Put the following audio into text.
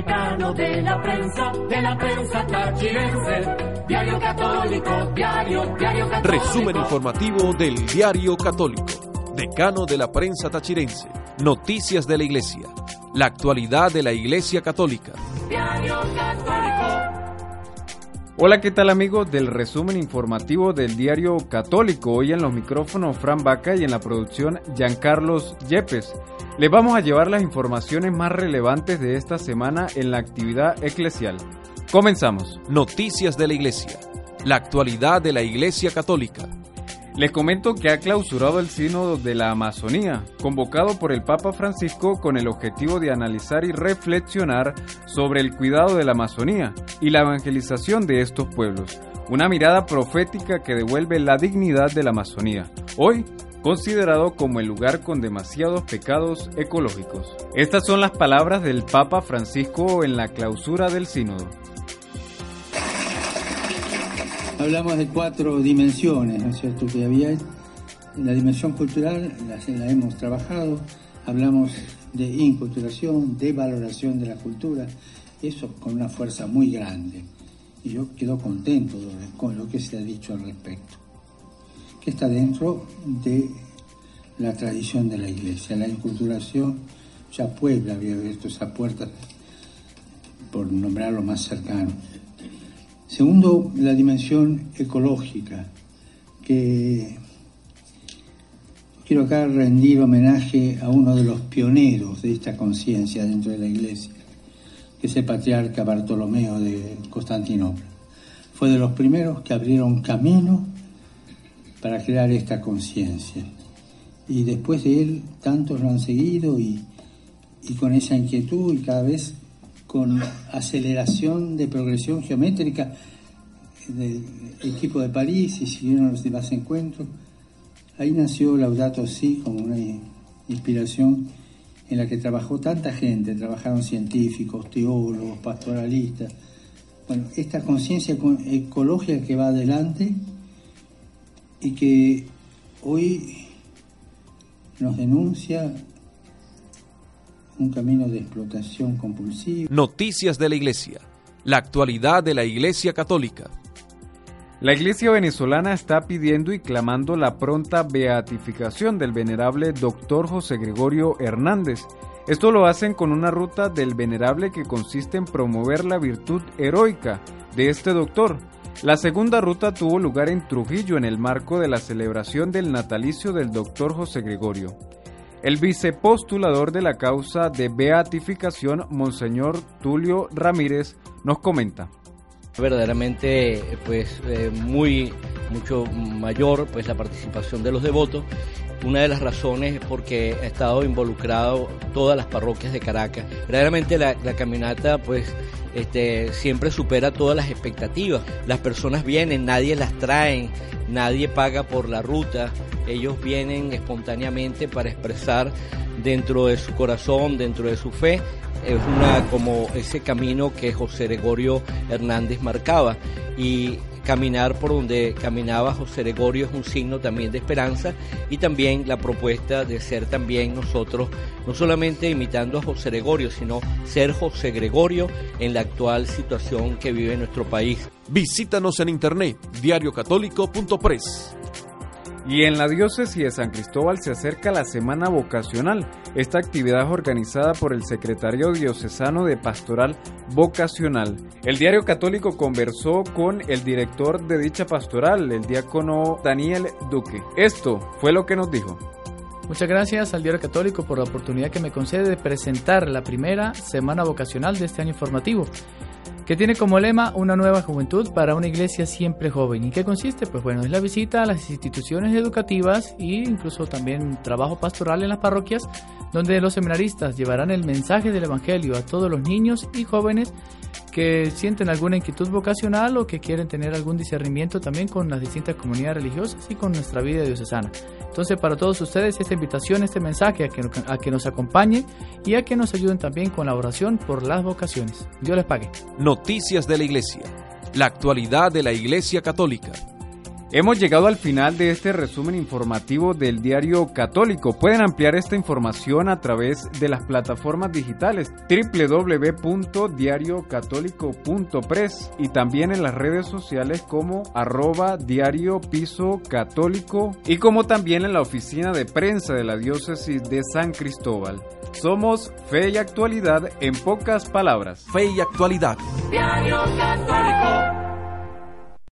decano de la prensa, de la prensa tachirense. Diario Católico, diario, diario Católico. Resumen informativo del Diario Católico. Decano de la prensa tachirense. Noticias de la Iglesia. La actualidad de la Iglesia Católica. Diario Católico. Hola, ¿qué tal amigos del resumen informativo del diario Católico? Hoy en los micrófonos Fran Vaca y en la producción Giancarlos Yepes. Les vamos a llevar las informaciones más relevantes de esta semana en la actividad eclesial. Comenzamos. Noticias de la Iglesia. La actualidad de la Iglesia Católica. Les comento que ha clausurado el Sínodo de la Amazonía, convocado por el Papa Francisco con el objetivo de analizar y reflexionar sobre el cuidado de la Amazonía y la evangelización de estos pueblos, una mirada profética que devuelve la dignidad de la Amazonía, hoy considerado como el lugar con demasiados pecados ecológicos. Estas son las palabras del Papa Francisco en la clausura del Sínodo. Hablamos de cuatro dimensiones, ¿no es cierto? Que había la dimensión cultural, la, hemos trabajado, hablamos de inculturación, de valoración de la cultura, eso con una fuerza muy grande. Y yo quedo contento con lo que se ha dicho al respecto, que está dentro de la tradición de la iglesia. La inculturación, ya Puebla había abierto esa puerta, por nombrarlo más cercano. Segundo, la dimensión ecológica, que quiero acá rendir homenaje a uno de los pioneros de esta conciencia dentro de la Iglesia, que es el patriarca Bartolomeo de Constantinopla. Fue de los primeros que abrieron camino para crear esta conciencia. Y después de él, tantos lo han seguido y, y con esa inquietud y cada vez con aceleración de progresión geométrica del equipo de París y siguieron los demás encuentros. Ahí nació Laudato Si como una inspiración en la que trabajó tanta gente, trabajaron científicos, teólogos, pastoralistas. Bueno, esta conciencia ecológica que va adelante y que hoy nos denuncia un camino de explotación compulsiva. Noticias de la Iglesia. La actualidad de la Iglesia Católica. La Iglesia venezolana está pidiendo y clamando la pronta beatificación del venerable doctor José Gregorio Hernández. Esto lo hacen con una ruta del venerable que consiste en promover la virtud heroica de este doctor. La segunda ruta tuvo lugar en Trujillo en el marco de la celebración del natalicio del doctor José Gregorio. El vicepostulador de la causa de beatificación, Monseñor Tulio Ramírez, nos comenta. Verdaderamente, pues eh, muy, mucho mayor, pues la participación de los devotos. Una de las razones es porque ha estado involucrado todas las parroquias de Caracas. Verdaderamente la, la caminata, pues, este, siempre supera todas las expectativas. Las personas vienen, nadie las trae, nadie paga por la ruta, ellos vienen espontáneamente para expresar dentro de su corazón, dentro de su fe, es una como ese camino que José Gregorio Hernández marcaba y caminar por donde caminaba José Gregorio es un signo también de esperanza y también la propuesta de ser también nosotros no solamente imitando a José Gregorio, sino ser José Gregorio en la actual situación que vive nuestro país. Visítanos en internet diariocatólico.press. Y en la diócesis de San Cristóbal se acerca la Semana Vocacional. Esta actividad organizada por el Secretario Diocesano de Pastoral Vocacional. El Diario Católico conversó con el director de dicha pastoral, el diácono Daniel Duque. Esto fue lo que nos dijo. Muchas gracias al Diario Católico por la oportunidad que me concede de presentar la primera semana vocacional de este año informativo que tiene como lema una nueva juventud para una iglesia siempre joven. ¿Y qué consiste? Pues bueno, es la visita a las instituciones educativas e incluso también trabajo pastoral en las parroquias, donde los seminaristas llevarán el mensaje del Evangelio a todos los niños y jóvenes que sienten alguna inquietud vocacional o que quieren tener algún discernimiento también con las distintas comunidades religiosas y con nuestra vida diocesana. Entonces, para todos ustedes, esta invitación, este mensaje a que, a que nos acompañen y a que nos ayuden también con la oración por las vocaciones. Dios les pague. Noticias de la Iglesia. La actualidad de la Iglesia Católica. Hemos llegado al final de este resumen informativo del diario católico. Pueden ampliar esta información a través de las plataformas digitales www.diariocatólico.press y también en las redes sociales como arroba diario piso católico y como también en la oficina de prensa de la diócesis de San Cristóbal. Somos Fe y Actualidad en pocas palabras. Fe y Actualidad. Diario Católico.